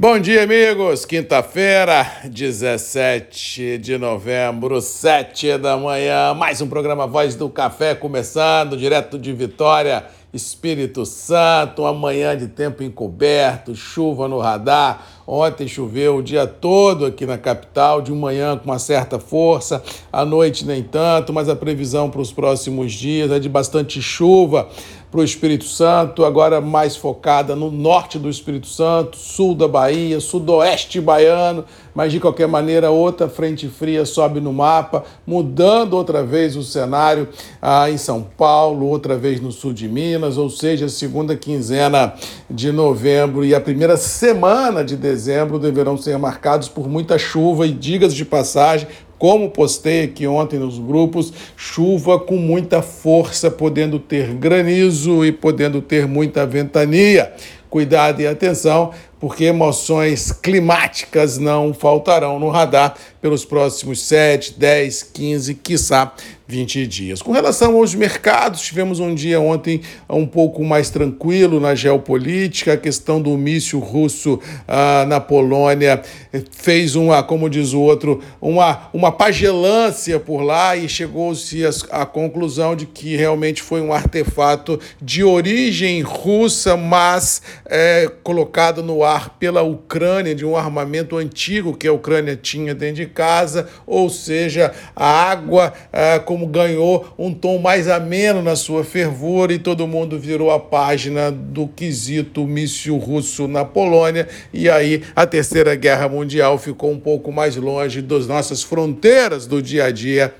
Bom dia, amigos. Quinta-feira, 17 de novembro, 7 da manhã. Mais um programa Voz do Café começando, direto de Vitória, Espírito Santo. Uma manhã de tempo encoberto, chuva no radar. Ontem choveu o dia todo aqui na capital, de manhã com uma certa força, à noite nem tanto, mas a previsão para os próximos dias é de bastante chuva para o Espírito Santo, agora mais focada no norte do Espírito Santo, sul da Bahia, sudoeste baiano, mas de qualquer maneira outra frente fria sobe no mapa, mudando outra vez o cenário ah, em São Paulo, outra vez no sul de Minas, ou seja, segunda quinzena de novembro e a primeira semana de dezembro deverão ser marcados por muita chuva e digas de passagem, como postei aqui ontem nos grupos, chuva com muita força, podendo ter granizo e podendo ter muita ventania. Cuidado e atenção, porque emoções climáticas não faltarão no radar pelos próximos 7, 10, 15, quiçá 20 dias. Com relação aos mercados, tivemos um dia ontem um pouco mais tranquilo na geopolítica, a questão do míssil russo ah, na Polônia fez uma, como diz o outro, uma, uma pagelância por lá e chegou-se à conclusão de que realmente foi um artefato de origem russa, mas é, colocado no ar pela Ucrânia, de um armamento antigo que a Ucrânia tinha dentro de casa, ou seja, a água, ah, como ganhou um tom mais ameno na sua fervura e todo mundo virou a página do quesito míssil russo na Polônia, e aí a Terceira Guerra Mundial ficou um pouco mais longe das nossas fronteiras do dia a dia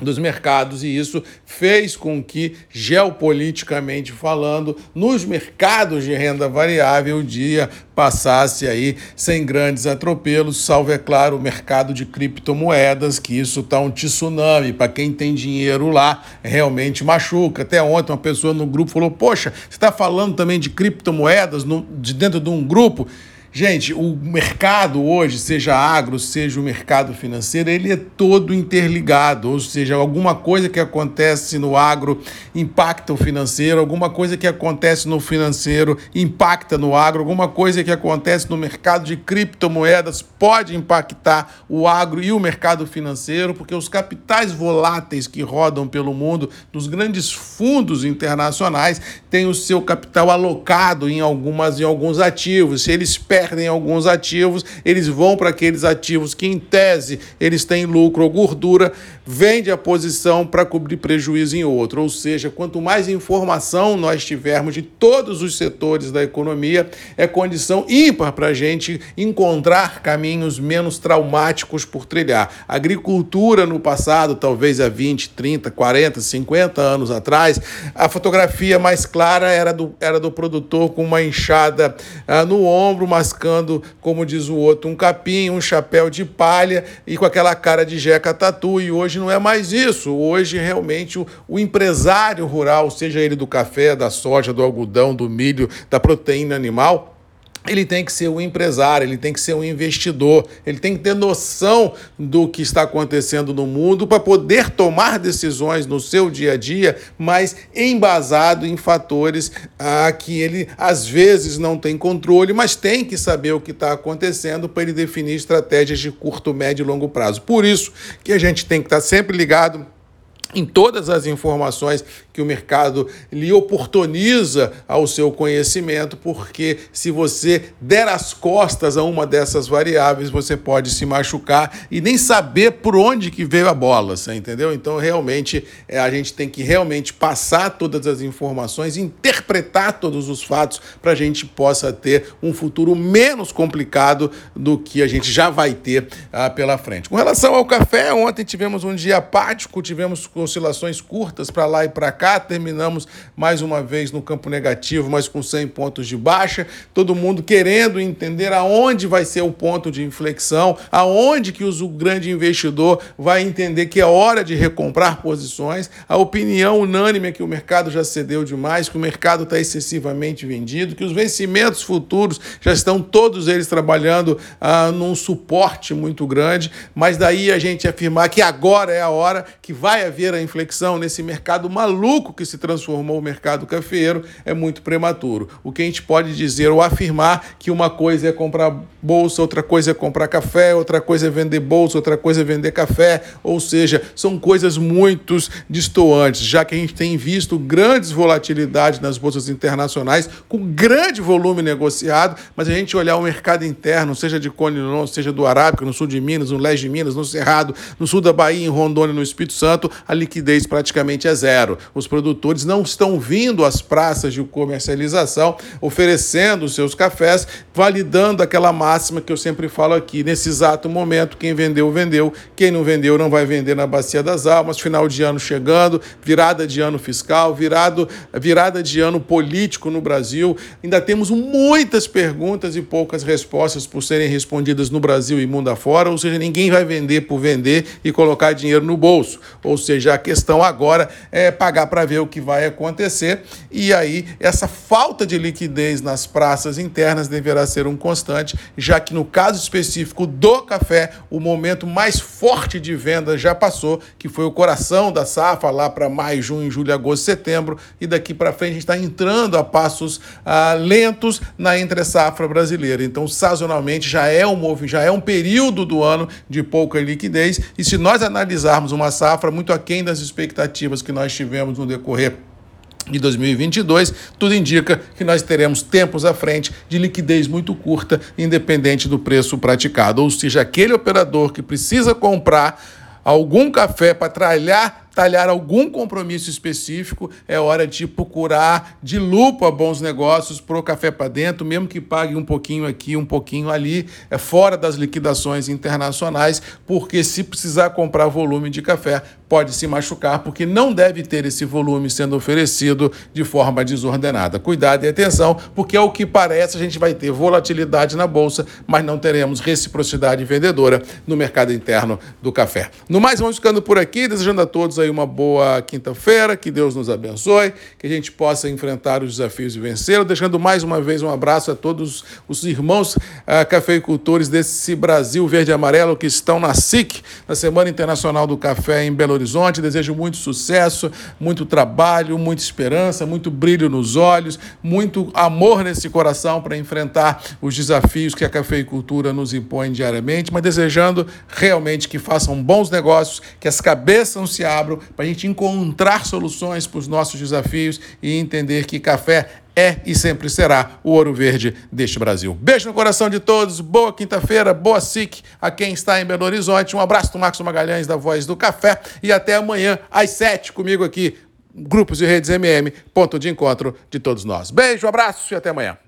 dos mercados e isso fez com que, geopoliticamente falando, nos mercados de renda variável, o dia passasse aí sem grandes atropelos, salvo, é claro, o mercado de criptomoedas, que isso está um tsunami. Para quem tem dinheiro lá, realmente machuca. Até ontem uma pessoa no grupo falou, poxa, você está falando também de criptomoedas no, de dentro de um grupo? Gente, o mercado hoje, seja agro, seja o mercado financeiro, ele é todo interligado, ou seja, alguma coisa que acontece no agro impacta o financeiro, alguma coisa que acontece no financeiro impacta no agro, alguma coisa que acontece no mercado de criptomoedas pode impactar o agro e o mercado financeiro, porque os capitais voláteis que rodam pelo mundo, dos grandes fundos internacionais, têm o seu capital alocado em algumas em alguns ativos. Se eles perdem alguns ativos, eles vão para aqueles ativos que, em tese, eles têm lucro ou gordura, vende a posição para cobrir prejuízo em outro. Ou seja, quanto mais informação nós tivermos de todos os setores da economia, é condição ímpar para a gente encontrar caminhos menos traumáticos por trilhar. A agricultura no passado, talvez há 20, 30, 40, 50 anos atrás, a fotografia mais clara era do, era do produtor com uma enxada ah, no ombro, mas mascando, como diz o outro, um capim, um chapéu de palha e com aquela cara de jeca tatu. E hoje não é mais isso. Hoje, realmente, o, o empresário rural, seja ele do café, da soja, do algodão, do milho, da proteína animal, ele tem que ser um empresário, ele tem que ser um investidor, ele tem que ter noção do que está acontecendo no mundo para poder tomar decisões no seu dia a dia, mas embasado em fatores ah, que ele às vezes não tem controle, mas tem que saber o que está acontecendo para ele definir estratégias de curto, médio e longo prazo. Por isso que a gente tem que estar sempre ligado em todas as informações que o mercado lhe oportuniza ao seu conhecimento, porque se você der as costas a uma dessas variáveis, você pode se machucar e nem saber por onde que veio a bola, você entendeu? Então, realmente, é, a gente tem que realmente passar todas as informações, interpretar todos os fatos para a gente possa ter um futuro menos complicado do que a gente já vai ter ah, pela frente. Com relação ao café, ontem tivemos um dia apático, tivemos oscilações curtas para lá e para cá. Terminamos mais uma vez no campo negativo, mas com 100 pontos de baixa. Todo mundo querendo entender aonde vai ser o ponto de inflexão, aonde que o grande investidor vai entender que é hora de recomprar posições. A opinião unânime é que o mercado já cedeu demais, que o mercado está excessivamente vendido, que os vencimentos futuros já estão todos eles trabalhando ah, num suporte muito grande, mas daí a gente afirmar que agora é a hora que vai haver a inflexão nesse mercado maluco que se transformou o mercado cafeeiro é muito prematuro. O que a gente pode dizer ou afirmar que uma coisa é comprar bolsa, outra coisa é comprar café, outra coisa é vender bolsa, outra coisa é vender café, ou seja, são coisas muito distoantes, já que a gente tem visto grandes volatilidades nas bolsas internacionais, com grande volume negociado, mas a gente olhar o mercado interno, seja de Conilon, seja do Arábica, no sul de Minas, no leste de Minas, no Cerrado, no sul da Bahia, em Rondônia, no Espírito Santo, a liquidez praticamente é zero. Os produtores não estão vindo às praças de comercialização oferecendo os seus cafés, validando aquela máxima que eu sempre falo aqui. Nesse exato momento, quem vendeu, vendeu. Quem não vendeu, não vai vender na Bacia das Almas. Final de ano chegando, virada de ano fiscal, virado, virada de ano político no Brasil. Ainda temos muitas perguntas e poucas respostas por serem respondidas no Brasil e mundo afora, ou seja, ninguém vai vender por vender e colocar dinheiro no bolso. Ou seja, a questão agora é pagar para ver o que vai acontecer. E aí essa falta de liquidez nas praças internas deverá ser um constante, já que no caso específico do café, o momento mais forte de venda já passou, que foi o coração da safra lá para maio, junho, julho, agosto, setembro, e daqui para frente a gente está entrando a passos ah, lentos na entre safra brasileira. Então, sazonalmente já é um já é um período do ano de pouca liquidez, e se nós analisarmos uma safra muito aquém das expectativas que nós tivemos no decorrer de 2022, tudo indica que nós teremos tempos à frente de liquidez muito curta, independente do preço praticado. Ou seja, aquele operador que precisa comprar algum café para tralhar talhar algum compromisso específico, é hora de procurar de lupa bons negócios para o café para dentro, mesmo que pague um pouquinho aqui, um pouquinho ali, é fora das liquidações internacionais, porque se precisar comprar volume de café, pode se machucar, porque não deve ter esse volume sendo oferecido de forma desordenada. Cuidado e atenção, porque ao que parece a gente vai ter volatilidade na bolsa, mas não teremos reciprocidade vendedora no mercado interno do café. No mais, vamos ficando por aqui, desejando a todos aí uma boa quinta-feira, que Deus nos abençoe, que a gente possa enfrentar os desafios e vencer. Deixando mais uma vez um abraço a todos os irmãos uh, cafeicultores desse Brasil verde e amarelo que estão na SIC, na Semana Internacional do Café em Belo Horizonte. Desejo muito sucesso, muito trabalho, muita esperança, muito brilho nos olhos, muito amor nesse coração para enfrentar os desafios que a cafeicultura nos impõe diariamente, mas desejando realmente que façam bons negócios, que as cabeças se abram para a gente encontrar soluções para os nossos desafios e entender que café é e sempre será o ouro verde deste Brasil. Beijo no coração de todos, boa quinta-feira, boa SIC a quem está em Belo Horizonte. Um abraço do Marcos Magalhães, da Voz do Café, e até amanhã às sete comigo aqui, Grupos e Redes MM, ponto de encontro de todos nós. Beijo, abraço e até amanhã.